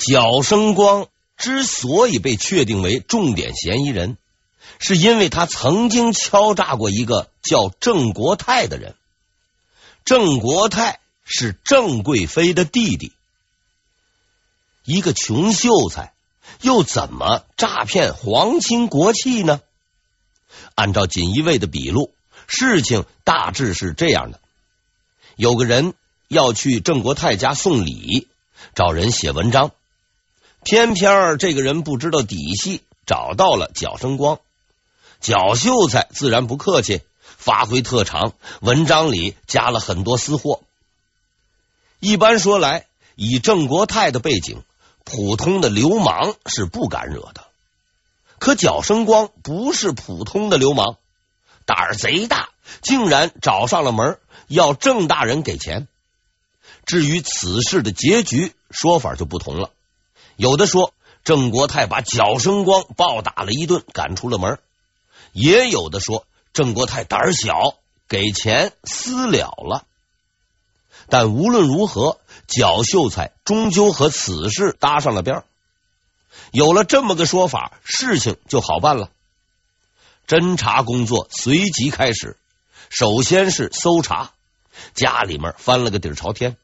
贾生光之所以被确定为重点嫌疑人，是因为他曾经敲诈过一个叫郑国泰的人。郑国泰是郑贵妃的弟弟，一个穷秀才又怎么诈骗皇亲国戚呢？按照锦衣卫的笔录，事情大致是这样的：有个人要去郑国泰家送礼，找人写文章。偏偏这个人不知道底细，找到了贾生光。贾秀才自然不客气，发挥特长，文章里加了很多私货。一般说来，以郑国泰的背景，普通的流氓是不敢惹的。可贾生光不是普通的流氓，胆儿贼大，竟然找上了门，要郑大人给钱。至于此事的结局，说法就不同了。有的说郑国泰把脚生光暴打了一顿，赶出了门；也有的说郑国泰胆小，给钱私了了。但无论如何，脚秀才终究和此事搭上了边。有了这么个说法，事情就好办了。侦查工作随即开始，首先是搜查，家里面翻了个底朝天，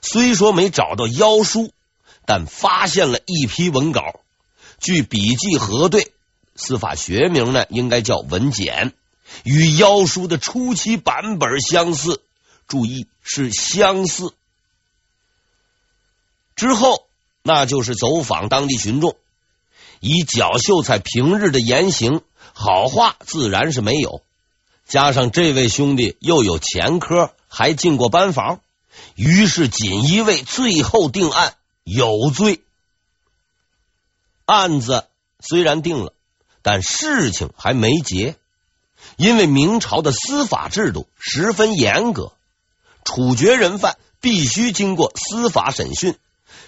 虽说没找到妖书。但发现了一批文稿，据笔记核对，司法学名呢应该叫文简，与妖书的初期版本相似。注意是相似。之后那就是走访当地群众，以贾秀才平日的言行，好话自然是没有。加上这位兄弟又有前科，还进过班房，于是锦衣卫最后定案。有罪，案子虽然定了，但事情还没结。因为明朝的司法制度十分严格，处决人犯必须经过司法审讯，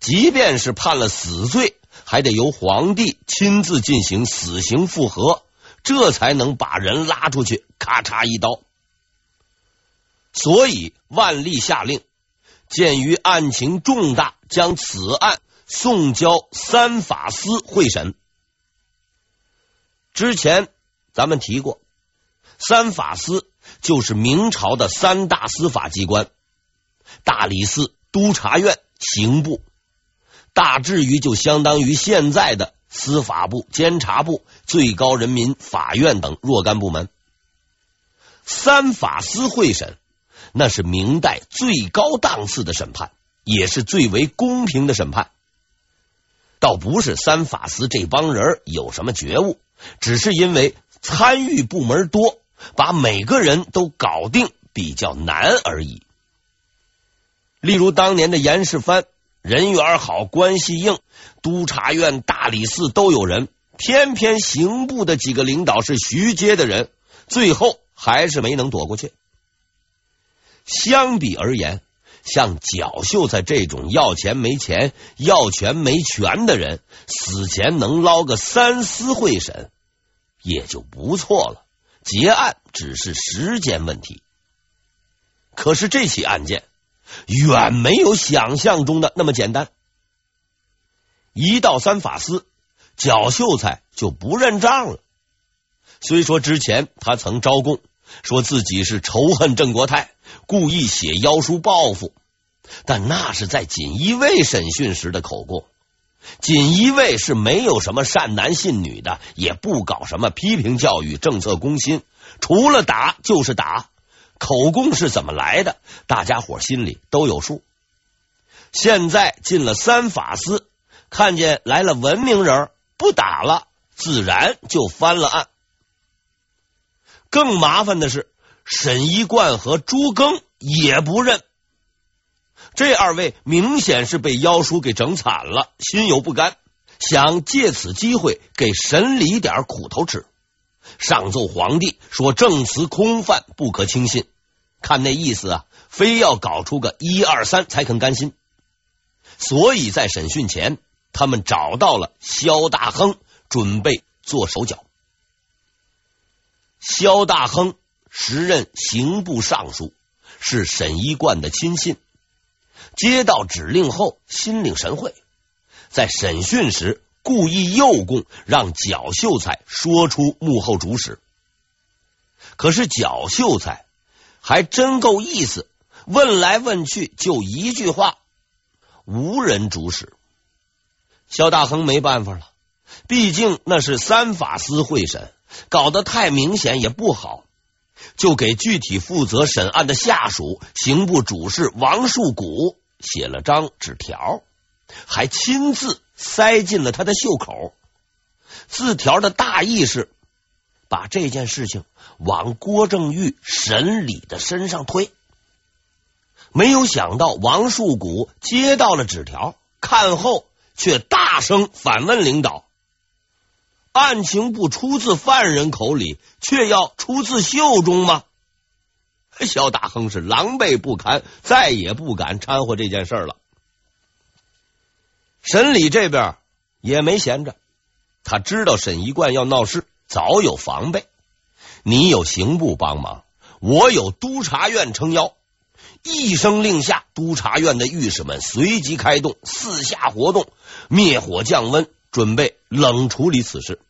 即便是判了死罪，还得由皇帝亲自进行死刑复核，这才能把人拉出去，咔嚓一刀。所以万历下令。鉴于案情重大，将此案送交三法司会审。之前咱们提过，三法司就是明朝的三大司法机关：大理寺、督察院、刑部，大致于就相当于现在的司法部、监察部、最高人民法院等若干部门。三法司会审。那是明代最高档次的审判，也是最为公平的审判。倒不是三法司这帮人有什么觉悟，只是因为参与部门多，把每个人都搞定比较难而已。例如当年的严世蕃，人缘好，关系硬，督察院、大理寺都有人，偏偏刑部的几个领导是徐阶的人，最后还是没能躲过去。相比而言，像贾秀才这种要钱没钱、要权没权的人，死前能捞个三司会审也就不错了，结案只是时间问题。可是这起案件远没有想象中的那么简单。一到三法司，角秀才就不认账了。虽说之前他曾招供，说自己是仇恨郑国泰。故意写妖书报复，但那是在锦衣卫审讯时的口供。锦衣卫是没有什么善男信女的，也不搞什么批评教育、政策攻心，除了打就是打。口供是怎么来的，大家伙心里都有数。现在进了三法司，看见来了文明人，不打了，自然就翻了案。更麻烦的是。沈一贯和朱庚也不认，这二位明显是被妖书给整惨了，心有不甘，想借此机会给审理点苦头吃。上奏皇帝说证词空泛，不可轻信。看那意思啊，非要搞出个一二三才肯甘心。所以在审讯前，他们找到了萧大亨，准备做手脚。萧大亨。时任刑部尚书，是沈一贯的亲信。接到指令后，心领神会，在审讯时故意诱供，让脚秀才说出幕后主使。可是脚秀才还真够意思，问来问去就一句话：无人主使。萧大亨没办法了，毕竟那是三法司会审，搞得太明显也不好，就给具体负责审案的下属刑部主事王树谷写了张纸条，还亲自塞进了他的袖口。字条的大意是把这件事情往郭正玉审理的身上推。没有想到王树谷接到了纸条，看后。却大声反问领导：“案情不出自犯人口里，却要出自袖中吗？”萧大亨是狼狈不堪，再也不敢掺和这件事了。审理这边也没闲着，他知道沈一贯要闹事，早有防备。你有刑部帮忙，我有督察院撑腰。一声令下，督察院的御史们随即开动，四下活动，灭火降温，准备冷处理此事。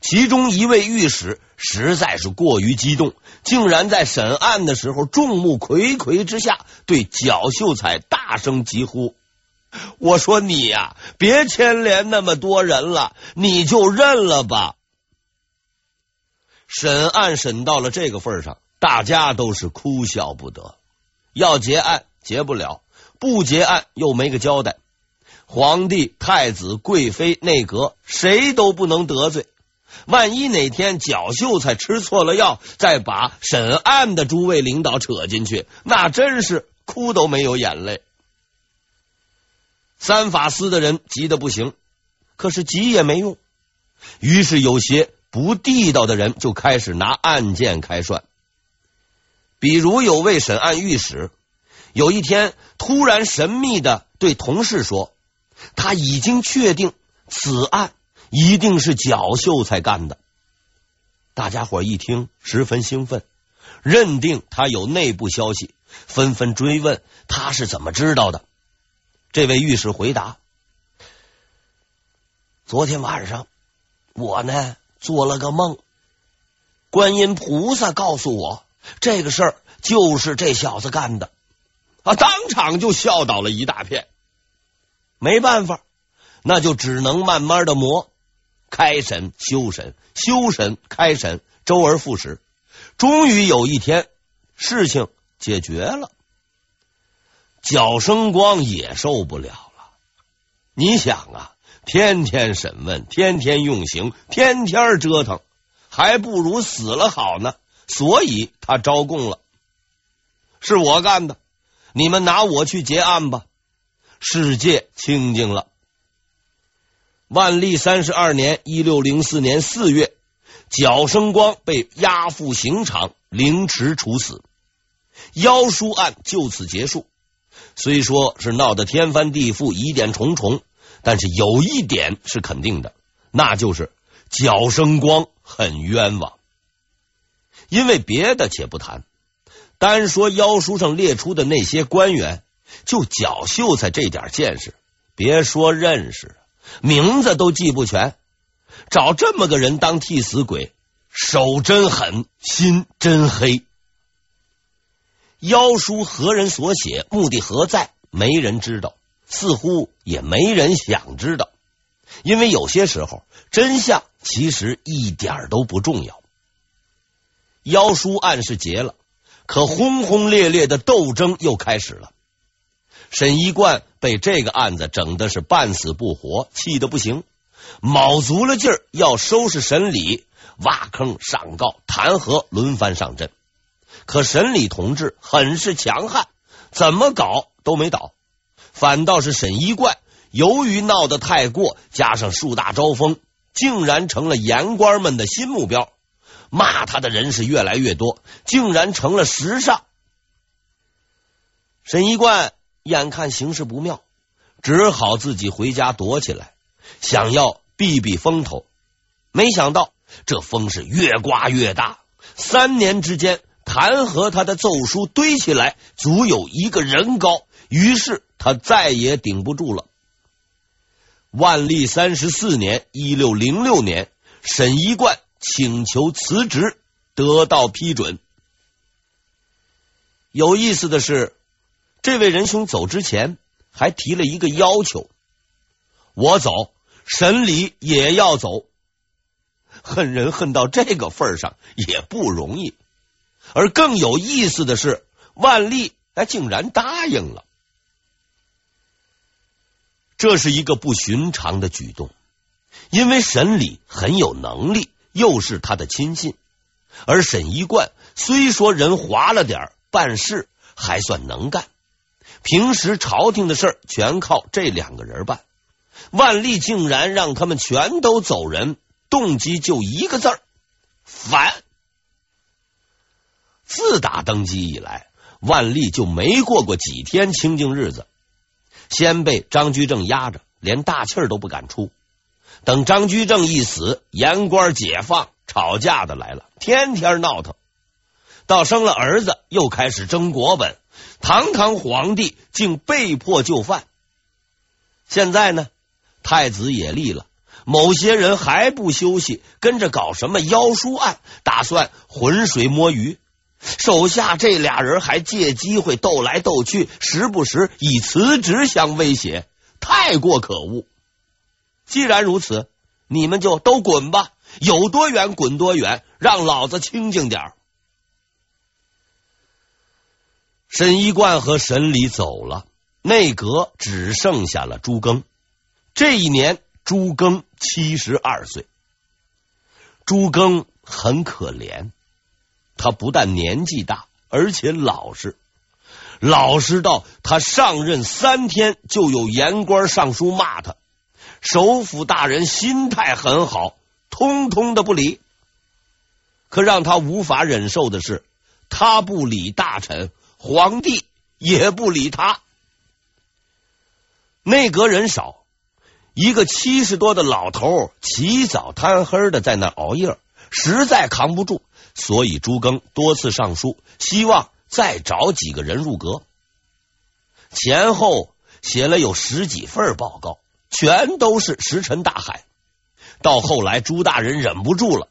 其中一位御史实在是过于激动，竟然在审案的时候，众目睽睽之下，对脚秀才大声疾呼：“我说你呀，别牵连那么多人了，你就认了吧。”审案审到了这个份上，大家都是哭笑不得。要结案结不了，不结案又没个交代。皇帝、太子、贵妃、内阁谁都不能得罪。万一哪天脚秀才吃错了药，再把审案的诸位领导扯进去，那真是哭都没有眼泪。三法司的人急得不行，可是急也没用。于是有些不地道的人就开始拿案件开涮。比如有位审案御史，有一天突然神秘的对同事说：“他已经确定此案一定是脚秀才干的。”大家伙一听十分兴奋，认定他有内部消息，纷纷追问他是怎么知道的。这位御史回答：“昨天晚上我呢做了个梦，观音菩萨告诉我。”这个事儿就是这小子干的啊！当场就笑倒了一大片。没办法，那就只能慢慢的磨，开审、休审、休审、开审，周而复始。终于有一天，事情解决了。脚生光也受不了了。你想啊，天天审问，天天用刑，天天折腾，还不如死了好呢。所以他招供了，是我干的，你们拿我去结案吧。世界清静了。万历三十二年（一六零四年四月），脚生光被押赴刑场凌迟处死，妖书案就此结束。虽说是闹得天翻地覆、疑点重重，但是有一点是肯定的，那就是脚生光很冤枉。因为别的且不谈，单说妖书上列出的那些官员，就脚秀才这点见识，别说认识，名字都记不全。找这么个人当替死鬼，手真狠，心真黑。妖书何人所写，目的何在？没人知道，似乎也没人想知道。因为有些时候，真相其实一点都不重要。妖书案是结了，可轰轰烈烈的斗争又开始了。沈一贯被这个案子整的是半死不活，气得不行，卯足了劲儿要收拾沈理，挖坑上告弹劾，轮番上阵。可沈理同志很是强悍，怎么搞都没倒，反倒是沈一贯由于闹得太过，加上树大招风，竟然成了言官们的新目标。骂他的人是越来越多，竟然成了时尚。沈一贯眼看形势不妙，只好自己回家躲起来，想要避避风头。没想到这风是越刮越大，三年之间弹劾他的奏书堆起来，足有一个人高。于是他再也顶不住了。万历三十四年（一六零六年），沈一贯请求辞职，得到批准。有意思的是，这位仁兄走之前还提了一个要求：我走，沈礼也要走。恨人恨到这个份上也不容易。而更有意思的是，万历他竟然答应了。这是一个不寻常的举动，因为沈礼很有能力，又是他的亲信，而沈一贯虽说人滑了点办事还算能干，平时朝廷的事全靠这两个人办。万历竟然让他们全都走人，动机就一个字儿：烦。自打登基以来，万历就没过过几天清静日子。先被张居正压着，连大气儿都不敢出。等张居正一死，言官解放，吵架的来了，天天闹腾。到生了儿子，又开始争国本，堂堂皇帝竟被迫就范。现在呢，太子也立了，某些人还不休息，跟着搞什么妖书案，打算浑水摸鱼。手下这俩人还借机会斗来斗去，时不时以辞职相威胁，太过可恶。既然如此，你们就都滚吧，有多远滚多远，让老子清静点儿。沈一贯和沈礼走了，内阁只剩下了朱庚。这一年，朱庚七十二岁。朱庚很可怜，他不但年纪大，而且老实，老实到他上任三天就有言官上书骂他。首辅大人心态很好，通通的不理。可让他无法忍受的是，他不理大臣。皇帝也不理他，内阁人少，一个七十多的老头起早贪黑的在那熬夜，实在扛不住，所以朱庚多次上书，希望再找几个人入阁。前后写了有十几份报告，全都是石沉大海。到后来，朱大人忍不住了。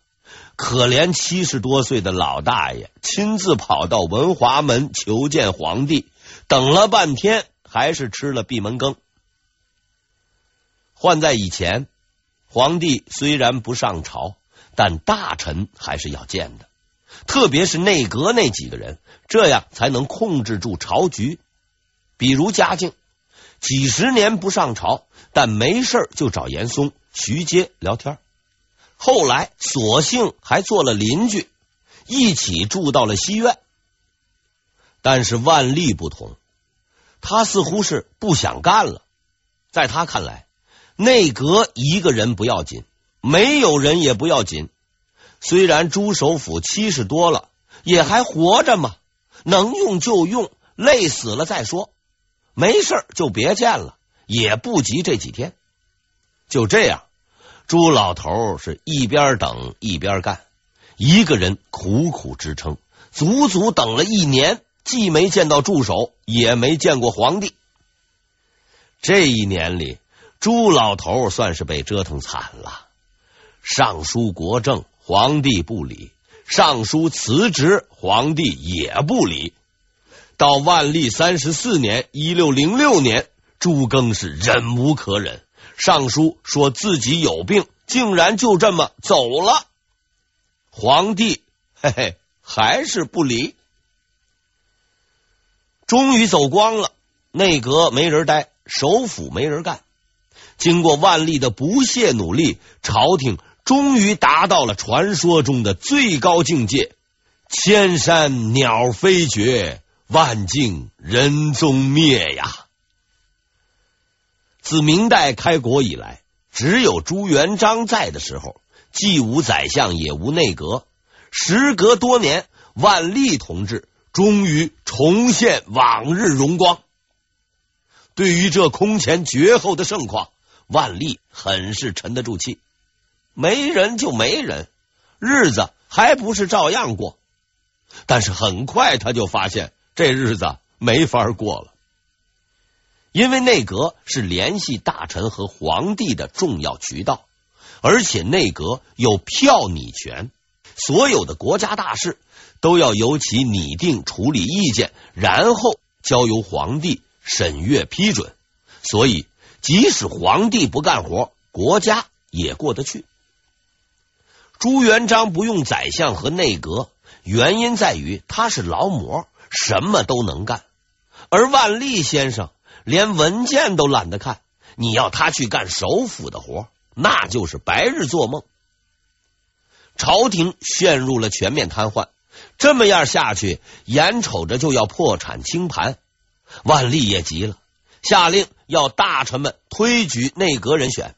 可怜七十多岁的老大爷亲自跑到文华门求见皇帝，等了半天还是吃了闭门羹。换在以前，皇帝虽然不上朝，但大臣还是要见的，特别是内阁那几个人，这样才能控制住朝局。比如嘉靖，几十年不上朝，但没事就找严嵩、徐阶聊天。后来，索性还做了邻居，一起住到了西苑。但是万历不同，他似乎是不想干了。在他看来，内阁一个人不要紧，没有人也不要紧。虽然朱首辅七十多了，也还活着嘛，能用就用，累死了再说。没事就别见了，也不急这几天。就这样。朱老头是一边等一边干，一个人苦苦支撑，足足等了一年，既没见到助手，也没见过皇帝。这一年里，朱老头算是被折腾惨了。上书国政，皇帝不理；上书辞职，皇帝也不理。到万历三十四年（一六零六年），朱庚是忍无可忍。上书说自己有病，竟然就这么走了。皇帝嘿嘿，还是不理。终于走光了，内阁没人待，首辅没人干。经过万历的不懈努力，朝廷终于达到了传说中的最高境界：千山鸟飞绝，万径人踪灭呀。自明代开国以来，只有朱元璋在的时候，既无宰相，也无内阁。时隔多年，万历同志终于重现往日荣光。对于这空前绝后的盛况，万历很是沉得住气。没人就没人，日子还不是照样过。但是很快他就发现，这日子没法过了。因为内阁是联系大臣和皇帝的重要渠道，而且内阁有票拟权，所有的国家大事都要由其拟定处理意见，然后交由皇帝审阅批准。所以，即使皇帝不干活，国家也过得去。朱元璋不用宰相和内阁，原因在于他是劳模，什么都能干。而万历先生连文件都懒得看，你要他去干首辅的活，那就是白日做梦。朝廷陷入了全面瘫痪，这么样下去，眼瞅着就要破产清盘。万历也急了，下令要大臣们推举内阁人选。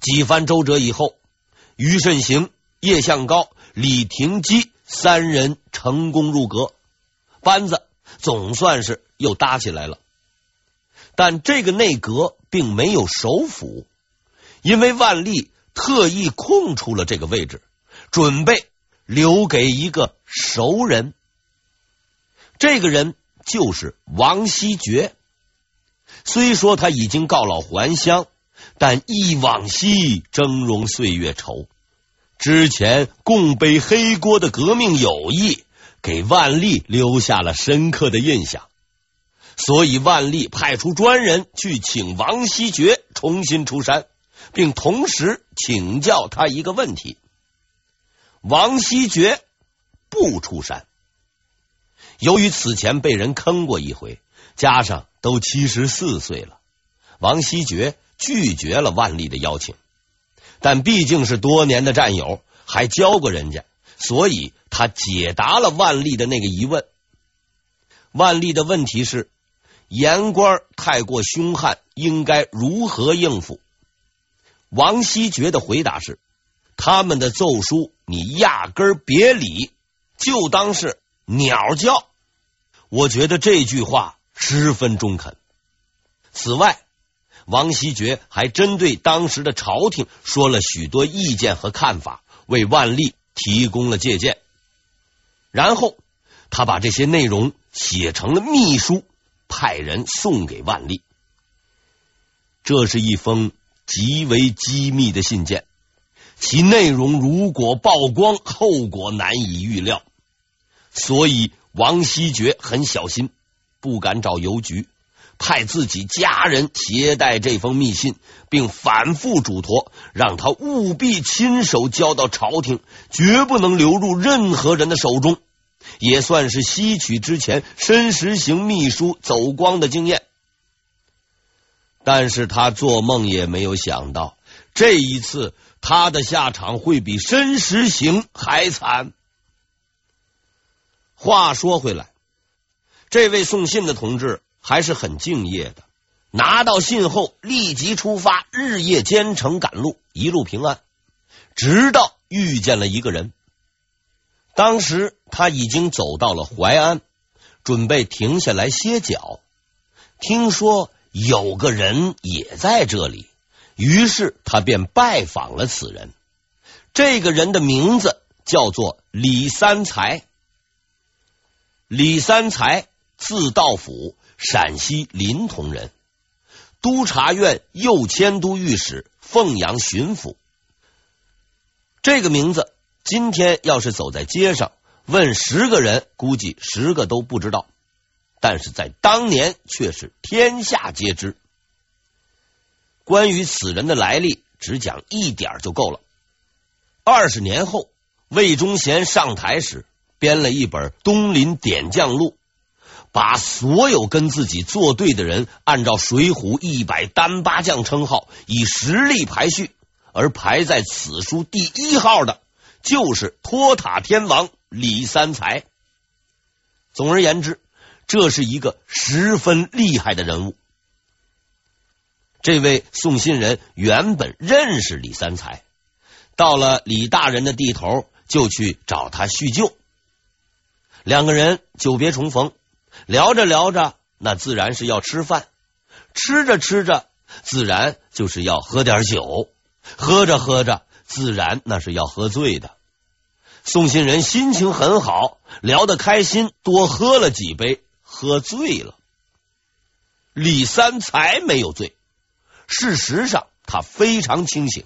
几番周折以后。于慎行、叶向高、李廷基三人成功入阁，班子总算是又搭起来了。但这个内阁并没有首辅，因为万历特意空出了这个位置，准备留给一个熟人。这个人就是王希爵。虽说他已经告老还乡。但忆往昔，峥嵘岁月稠。之前共背黑锅的革命友谊，给万历留下了深刻的印象。所以万历派出专人去请王希爵重新出山，并同时请教他一个问题。王希爵不出山，由于此前被人坑过一回，加上都七十四岁了，王希爵。拒绝了万历的邀请，但毕竟是多年的战友，还教过人家，所以他解答了万历的那个疑问。万历的问题是：言官太过凶悍，应该如何应付？王希爵的回答是：他们的奏书你压根儿别理，就当是鸟叫。我觉得这句话十分中肯。此外，王希爵还针对当时的朝廷说了许多意见和看法，为万历提供了借鉴。然后他把这些内容写成了密书，派人送给万历。这是一封极为机密的信件，其内容如果曝光，后果难以预料。所以王希爵很小心，不敢找邮局。派自己家人携带这封密信，并反复嘱托，让他务必亲手交到朝廷，绝不能流入任何人的手中，也算是吸取之前申时行秘书走光的经验。但是他做梦也没有想到，这一次他的下场会比申时行还惨。话说回来，这位送信的同志。还是很敬业的。拿到信后，立即出发，日夜兼程赶路，一路平安。直到遇见了一个人，当时他已经走到了淮安，准备停下来歇脚。听说有个人也在这里，于是他便拜访了此人。这个人的名字叫做李三才。李三才字道甫。陕西临潼人，督察院右迁都御史、凤阳巡抚。这个名字，今天要是走在街上问十个人，估计十个都不知道。但是在当年却是天下皆知。关于此人的来历，只讲一点就够了。二十年后，魏忠贤上台时，编了一本《东林点将录》。把所有跟自己作对的人按照《水浒》一百单八将称号以实力排序，而排在此书第一号的，就是托塔天王李三才。总而言之，这是一个十分厉害的人物。这位送信人原本认识李三才，到了李大人的地头，就去找他叙旧，两个人久别重逢。聊着聊着，那自然是要吃饭；吃着吃着，自然就是要喝点酒；喝着喝着，自然那是要喝醉的。送信人心情很好，聊得开心，多喝了几杯，喝醉了。李三才没有醉。事实上，他非常清醒，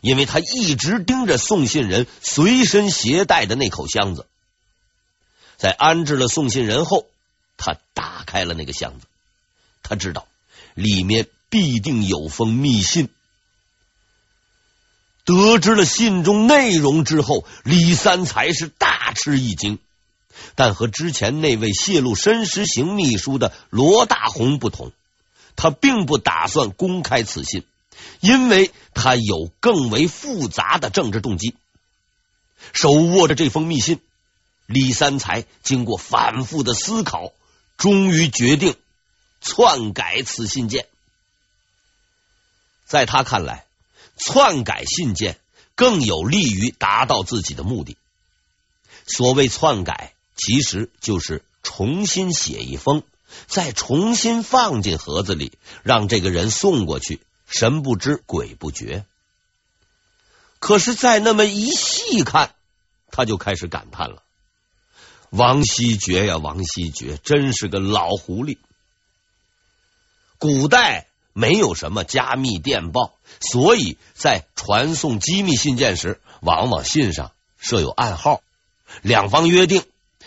因为他一直盯着送信人随身携带的那口箱子。在安置了送信人后，他打开了那个箱子，他知道里面必定有封密信。得知了信中内容之后，李三才是大吃一惊。但和之前那位泄露申时行秘书的罗大红不同，他并不打算公开此信，因为他有更为复杂的政治动机。手握着这封密信，李三才经过反复的思考，终于决定篡改此信件。在他看来，篡改信件更有利于达到自己的目的。所谓篡改。其实就是重新写一封，再重新放进盒子里，让这个人送过去，神不知鬼不觉。可是再那么一细看，他就开始感叹了：王希爵呀，王希爵真是个老狐狸。古代没有什么加密电报，所以在传送机密信件时，往往信上设有暗号，两方约定。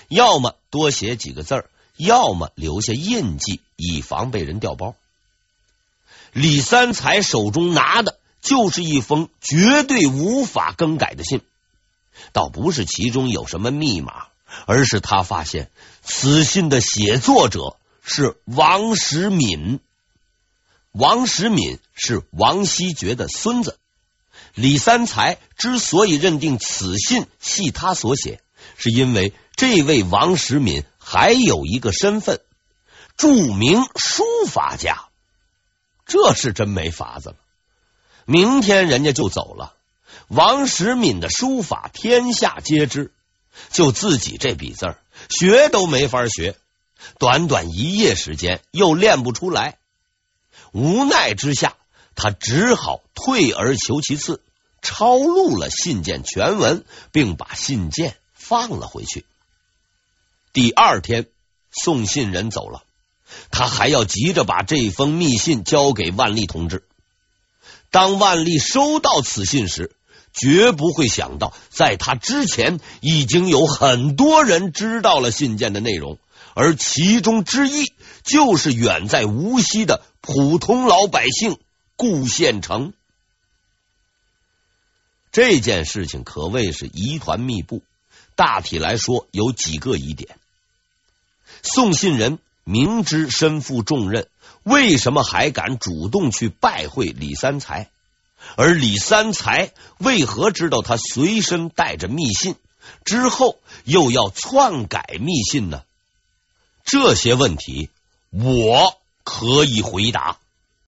要么多写几个字儿，要么留下印记，以防被人调包。李三才手中拿的就是一封绝对无法更改的信，倒不是其中有什么密码，而是他发现此信的写作者是王时敏。王时敏是王希爵的孙子。李三才之所以认定此信系他所写，是因为。这位王时敏还有一个身份，著名书法家，这是真没法子了。明天人家就走了，王时敏的书法天下皆知，就自己这笔字儿学都没法学，短短一夜时间又练不出来，无奈之下，他只好退而求其次，抄录了信件全文，并把信件放了回去。第二天，送信人走了，他还要急着把这封密信交给万历同志。当万历收到此信时，绝不会想到，在他之前已经有很多人知道了信件的内容，而其中之一就是远在无锡的普通老百姓顾宪成。这件事情可谓是疑团密布，大体来说有几个疑点。送信人明知身负重任，为什么还敢主动去拜会李三才？而李三才为何知道他随身带着密信，之后又要篡改密信呢？这些问题我可以回答。